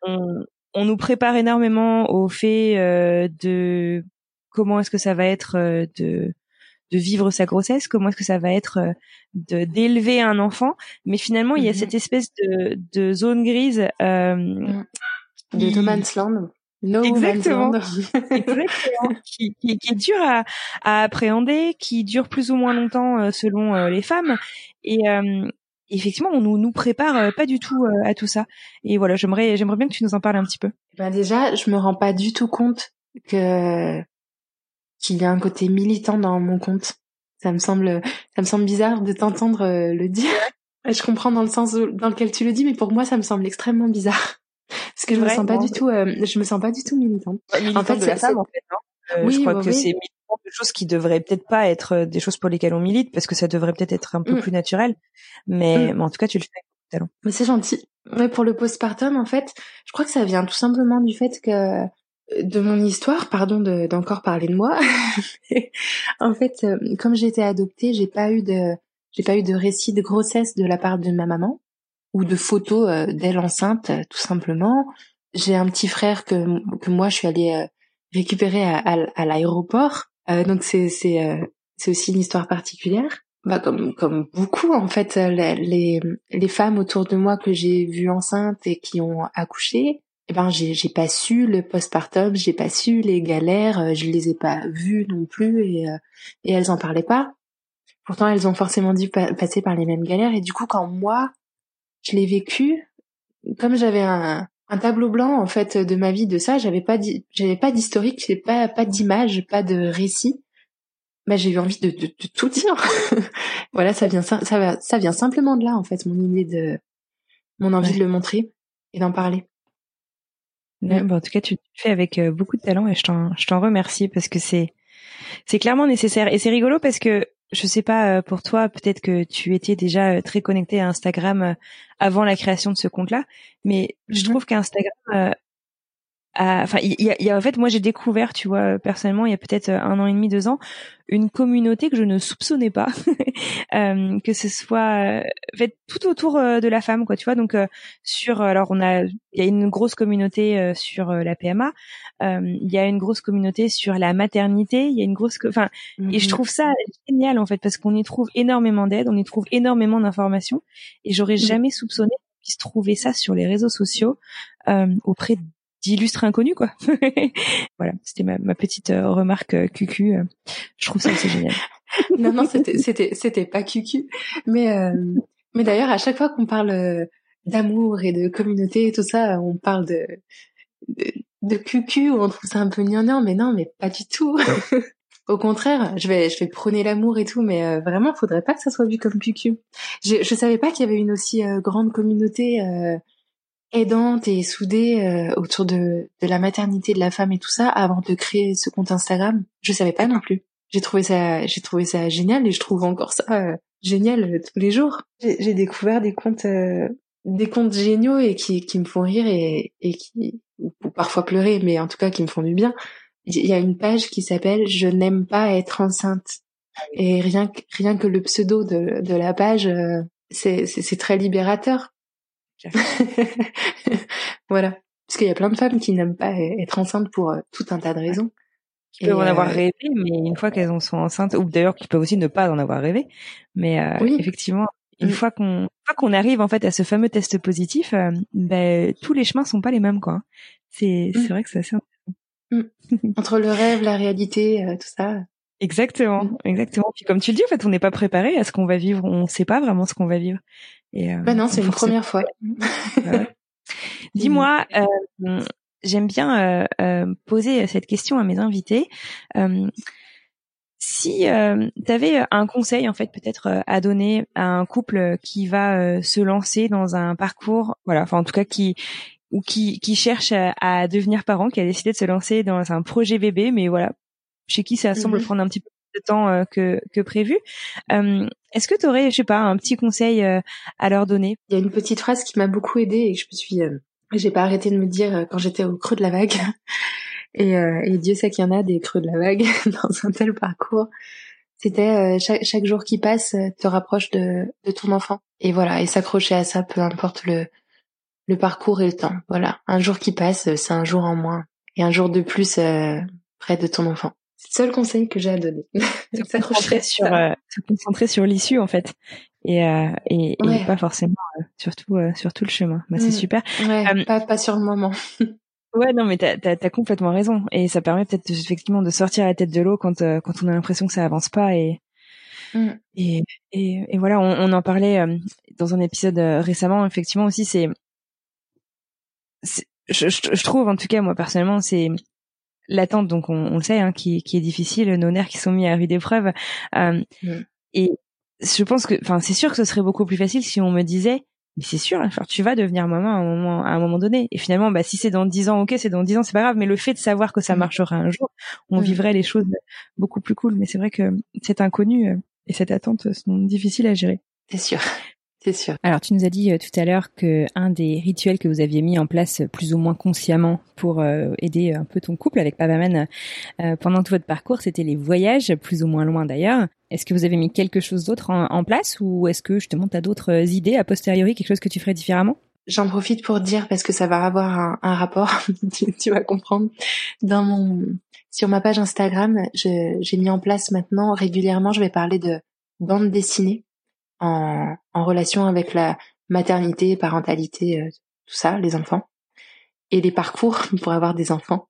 on, on, nous prépare énormément au fait de comment est-ce que ça va être de de vivre sa grossesse, comment est-ce que ça va être de d'élever un enfant, mais finalement il y a mm-hmm. cette espèce de, de zone grise mm. de Thomas Land Exactement. Exactement. qui, qui, qui, est dur à, à, appréhender, qui dure plus ou moins longtemps euh, selon euh, les femmes. Et euh, effectivement, on nous, nous prépare pas du tout à tout ça. Et voilà, j'aimerais, j'aimerais bien que tu nous en parles un petit peu. Ben déjà, je me rends pas du tout compte que qu'il y a un côté militant dans mon compte. Ça me semble, ça me semble bizarre de t'entendre le dire. Je comprends dans le sens dans lequel tu le dis, mais pour moi, ça me semble extrêmement bizarre. Parce que je me sens pas du tout, euh, je me sens pas du tout militante. en fait, de la femme, en fait, hein. euh, oui, je crois que c'est militant de choses qui devraient peut-être pas être euh, des choses pour lesquelles on milite, parce que ça devrait peut-être être un peu mm. plus naturel. Mais, mm. mais, en tout cas, tu le fais talent. Mais c'est gentil. Ouais, pour le postpartum, en fait, je crois que ça vient tout simplement du fait que de mon histoire, pardon d'encore parler de moi. en fait, comme j'ai été adoptée, j'ai pas eu de j'ai pas eu de récit de grossesse de la part de ma maman ou de photos euh, d'elle enceinte, euh, tout simplement. J'ai un petit frère que, que moi je suis allée euh, récupérer à, à, l'aéroport, donc c'est c'est c'est aussi une histoire particulière. Bah comme comme beaucoup en fait les les femmes autour de moi que j'ai vues enceintes et qui ont accouché, eh ben j'ai j'ai pas su le postpartum, j'ai pas su les galères, je les ai pas vues non plus et et elles en parlaient pas. Pourtant elles ont forcément dû passer par les mêmes galères et du coup quand moi je l'ai vécu comme j'avais un, un tableau blanc en fait de ma vie de ça, j'avais pas j'avais pas d'historique, pas pas d'image, pas de récit. Bah j'ai eu envie de, de, de tout dire. voilà, ça vient ça, ça ça vient simplement de là en fait, mon idée de mon envie de le montrer et d'en parler. Ouais, bah, en tout cas, tu le fais avec euh, beaucoup de talent et je t'en je t'en remercie parce que c'est c'est clairement nécessaire et c'est rigolo parce que je sais pas pour toi, peut-être que tu étais déjà très connecté à Instagram avant la création de ce compte-là, mais je mm-hmm. trouve qu'Instagram enfin il y a, en fait moi j'ai découvert tu vois personnellement il y a peut-être un an et demi deux ans une communauté que je ne soupçonnais pas euh, que ce soit euh, fait tout autour euh, de la femme quoi tu vois donc sur alors on a il y a une grosse communauté sur la PMA il y a une grosse communauté sur la maternité il y a une grosse enfin et je mhm. trouve ça génial en fait parce qu'on y trouve énormément d'aide on y trouve énormément d'informations et j'aurais mhm. jamais soupçonné qu'on puisse trouver ça sur les réseaux sociaux auprès d'illustres inconnus quoi. voilà, c'était ma, petite euh, remarque euh, cucu. Euh. je trouve ça assez génial. non non, c'était c'était c'était pas cucu, mais mais d'ailleurs à chaque fois qu'on parle d'amour et de communauté et tout ça, on parle de de, cucu on trouve ça un peu gnangnan, mais non, mais pas du tout. Au contraire, je vais, je vais prôner l'amour et tout, mais euh, vraiment, faudrait pas que ça soit vu comme cucu. Je, je savais pas qu'il y avait une aussi grande communauté euh, aidante et soudée euh, autour de, de la maternité de la femme et tout ça avant de créer ce compte Instagram. Je savais pas non plus. J'ai trouvé ça, j'ai trouvé ça génial et je trouve encore ça euh, génial euh, tous les jours. J'ai découvert des comptes, des comptes géniaux et qui, qui me font rire et, et qui, ou, parfois pleurer, mais en tout cas qui me font du bien. Il y a une page qui s'appelle Je n'aime pas être enceinte. Et rien que, rien que le pseudo de, de la page, c'est très libérateur voilà. Parce qu'il y a plein de femmes qui n'aiment pas être enceintes pour euh, tout un tas de raisons. Qui peuvent en avoir euh, rêvé, mais une fois qu'elles en sont enceintes, ou d'ailleurs qui peuvent aussi ne pas en avoir rêvé, mais euh, oui. effectivement, une mm. fois qu'on qu'on arrive en fait à ce fameux test positif, ben, tous les chemins sont pas les mêmes quoi. C'est mm. c'est vrai que c'est assez mm. Entre le rêve, la réalité, tout ça. Exactement, exactement. Puis comme tu le dis, en fait, on n'est pas préparé à ce qu'on va vivre. On ne sait pas vraiment ce qu'on va vivre. Et, euh, bah non, c'est une première fois. Dis-moi, euh, j'aime bien euh, poser cette question à mes invités. si tu avais un conseil en fait peut-être à donner à un couple qui va se lancer dans un parcours, voilà, enfin en tout cas qui ou qui, qui cherche à, devenir parent, qui a décidé de se lancer dans un projet bébé, mais voilà, chez qui ça semble mmh prendre un petit peu de temps euh, que, que prévu. Euh, est-ce que tu aurais, je sais pas, un petit conseil euh, à leur donner? Il y a une petite phrase qui m'a beaucoup aidée et que je me suis, j'ai pas arrêté de me dire quand j'étais au creux de la vague. Et, et Dieu sait qu'il y en a des creux de la vague dans un tel parcours. C'était chaque, chaque jour qui passe te rapproche de, de ton enfant. Et voilà, et s'accrocher à ça, peu importe le, le parcours et le temps. Voilà, un jour qui passe, c'est un jour en moins. Et un jour de plus près de ton enfant. C'est le seul conseil que j'ai à donner. se concentrer sur, euh, se concentrer sur l'issue en fait, et euh, et, et pas forcément euh, surtout euh, sur tout le chemin. Bah, c'est mm. super. Ouais, pas pas sur le moment. ouais, non, mais t'as as, complètement raison, et ça permet peut-être effectivement de sortir la tête de l'eau quand quand on a l'impression que ça avance pas et mm. et, et, et voilà, on, on en parlait dans un épisode récemment. Effectivement aussi, c'est je, je, je, trouve en tout cas moi personnellement c'est l'attente, donc on, le sait, hein, qui, qui, est difficile, nos nerfs qui sont mis à rude épreuve. Euh, mm. Et je pense que, enfin, c'est sûr que ce serait beaucoup plus facile si on me disait, mais c'est sûr, tu vas devenir maman à un moment, à un moment donné. Et finalement, bah, si c'est dans dix ans, ok, c'est dans dix ans, c'est pas grave. Mais le fait de savoir que ça mm. marchera un jour, on mm. vivrait les choses beaucoup plus cool. Mais c'est vrai que cet inconnu euh, et cette attente sont difficiles à gérer. C'est sûr. C'est sûr. Alors, tu nous as dit euh, tout à l'heure que un des rituels que vous aviez mis en place euh, plus ou moins consciemment pour euh, aider un peu ton couple avec Papaman pendant tout votre parcours, c'était les voyages, plus ou moins loin d'ailleurs. Est-ce que vous avez mis quelque chose d'autre en, place ou est-ce que justement tu as d'autres idées a posteriori, quelque chose que tu ferais différemment? J'en profite pour dire parce que ça va avoir un, rapport, tu, vas comprendre. Dans mon sur ma page Instagram, j'ai mis en place maintenant régulièrement, je vais parler de bande dessinée en, en relation avec la maternité, parentalité, euh, tout ça, les enfants, et les parcours pour avoir des enfants.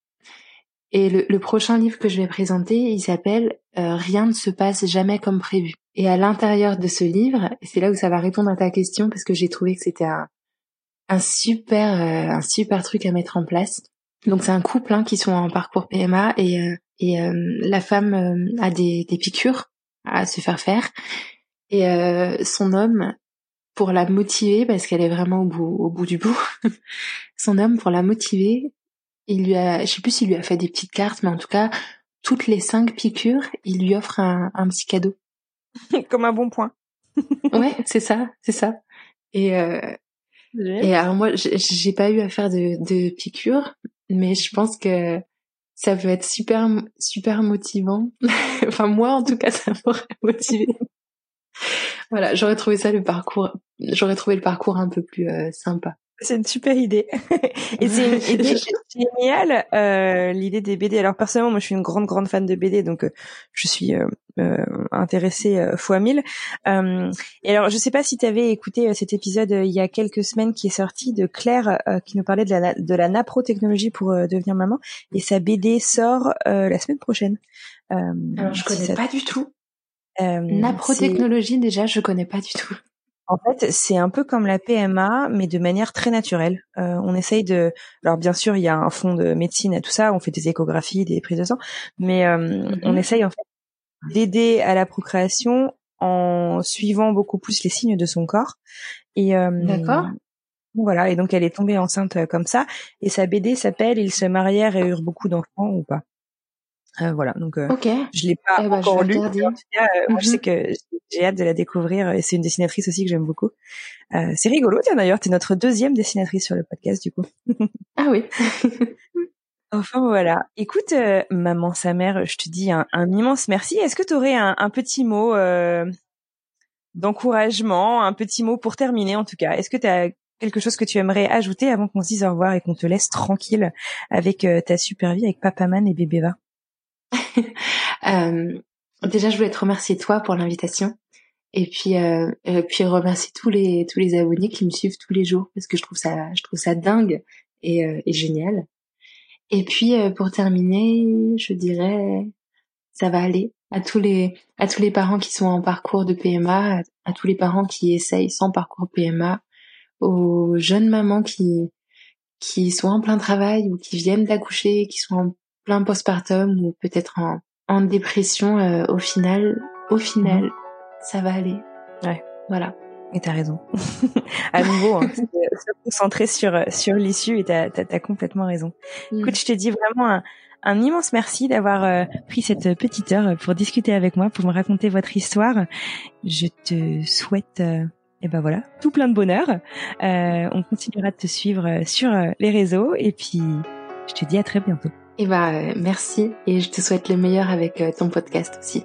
Et le, le, prochain livre que je vais présenter, il s'appelle euh, Rien ne se passe jamais comme prévu. Et à l'intérieur de ce livre, c'est là où ça va répondre à ta question parce que j'ai trouvé que c'était un, un super euh, un super truc à mettre en place. Donc c'est un couple hein, qui sont en parcours PMA et et la femme a des, des piqûres à se faire faire et euh, son homme, pour la motiver, parce qu'elle est vraiment au bout, au bout du bout, son homme, pour la motiver, il lui a, je sais plus s'il lui a fait des petites cartes, mais en tout cas, toutes les cinq piqûres, il lui offre un, un petit cadeau. Comme un bon point. ouais, c'est ça, c'est ça. Et euh, et alors moi, j'ai pas eu à faire de, de piqûres, mais je pense que ça peut être super super motivant. enfin moi, en tout cas, ça m'aurait motivé. Voilà, j'aurais trouvé ça le parcours, j'aurais trouvé le parcours un peu plus euh, sympa. C'est une super idée. et c'est une idée géniale, euh, l'idée des BD. Alors personnellement, moi je suis une grande grande fan de BD, donc euh, je suis euh, euh intéressée euh, fois mille. et alors je sais pas si tu avais écouté cet épisode il y a quelques semaines qui est sorti de Claire qui nous parlait de la de la naprotechnologie pour devenir maman. Et sa BD sort la semaine prochaine. alors je connais pas du tout. Naprotechnologie déjà, je connais pas du tout. En fait, c'est un peu comme la PMA, mais de manière très naturelle. Euh, on essaye de. Alors bien sûr, il y a un fond de médecine et tout ça. On fait des échographies, des prises de sang, mais euh, on essaye en fait d'aider à la procréation en suivant beaucoup plus les signes de son corps. Et euh, d'accord. Voilà. Et donc elle est tombée enceinte comme ça. Et sa BD s'appelle "Ils se marièrent et eurent beaucoup d'enfants" ou pas. Euh, voilà, donc euh, je l'ai pas eh ben, encore lu. Euh, moi, je sais mhm. que j'ai hâte de la découvrir et c'est une dessinatrice aussi que j'aime beaucoup. Euh, c'est rigolo, tiens d'ailleurs, t'es notre deuxième dessinatrice sur le podcast du coup. ah oui. enfin voilà. Écoute, euh, maman, sa mère, je te dis un, un immense merci. Est-ce que tu aurais un, un, petit mot d'encouragement, un petit mot pour terminer en tout cas? Est-ce que tu as quelque chose que tu aimerais ajouter avant qu'on se dise au revoir et qu'on te laisse tranquille avec ta super vie avec Papa Man et Bébéva? Euh, déjà, je voulais te remercier toi pour l'invitation. Et puis, euh, euh, puis remercier tous les tous les abonnés qui me suivent tous les jours parce que je trouve ça je trouve ça dingue et, euh, et génial. Et puis pour terminer, je dirais ça va aller à tous les à tous les parents qui sont en parcours de PMA, à, à tous les parents qui essayent sans parcours PMA, aux jeunes mamans qui qui sont en plein travail ou qui viennent d'accoucher, qui sont en plein postpartum ou peut-être en, en dépression, euh, au final, au final, mhm. ça va aller. Ouais. Voilà. Et t'as raison. à nouveau, hein, se concentrer sur sur l'issue et t'as as, complètement raison. Mm. Écoute, je te dis vraiment un, un immense merci d'avoir euh, pris cette petite heure pour discuter avec moi, pour me raconter votre histoire. Je te souhaite, euh, et ben voilà, tout plein de bonheur. Euh, on continuera de te suivre sur les réseaux et puis je te dis à très bientôt. Et eh bah ben, merci et je te souhaite le meilleur avec euh, ton podcast aussi.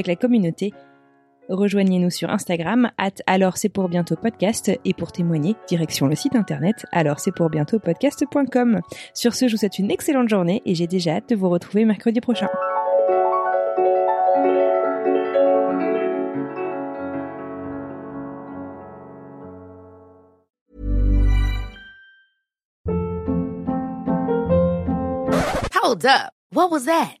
avec la communauté, rejoignez-nous sur Instagram, at alors c'est pour bientôt podcast, et pour témoigner, direction le site internet alors c'est pour bientôt podcast.com. Sur ce, je vous souhaite une excellente journée et j'ai déjà hâte de vous retrouver mercredi prochain. Hold up. What was that?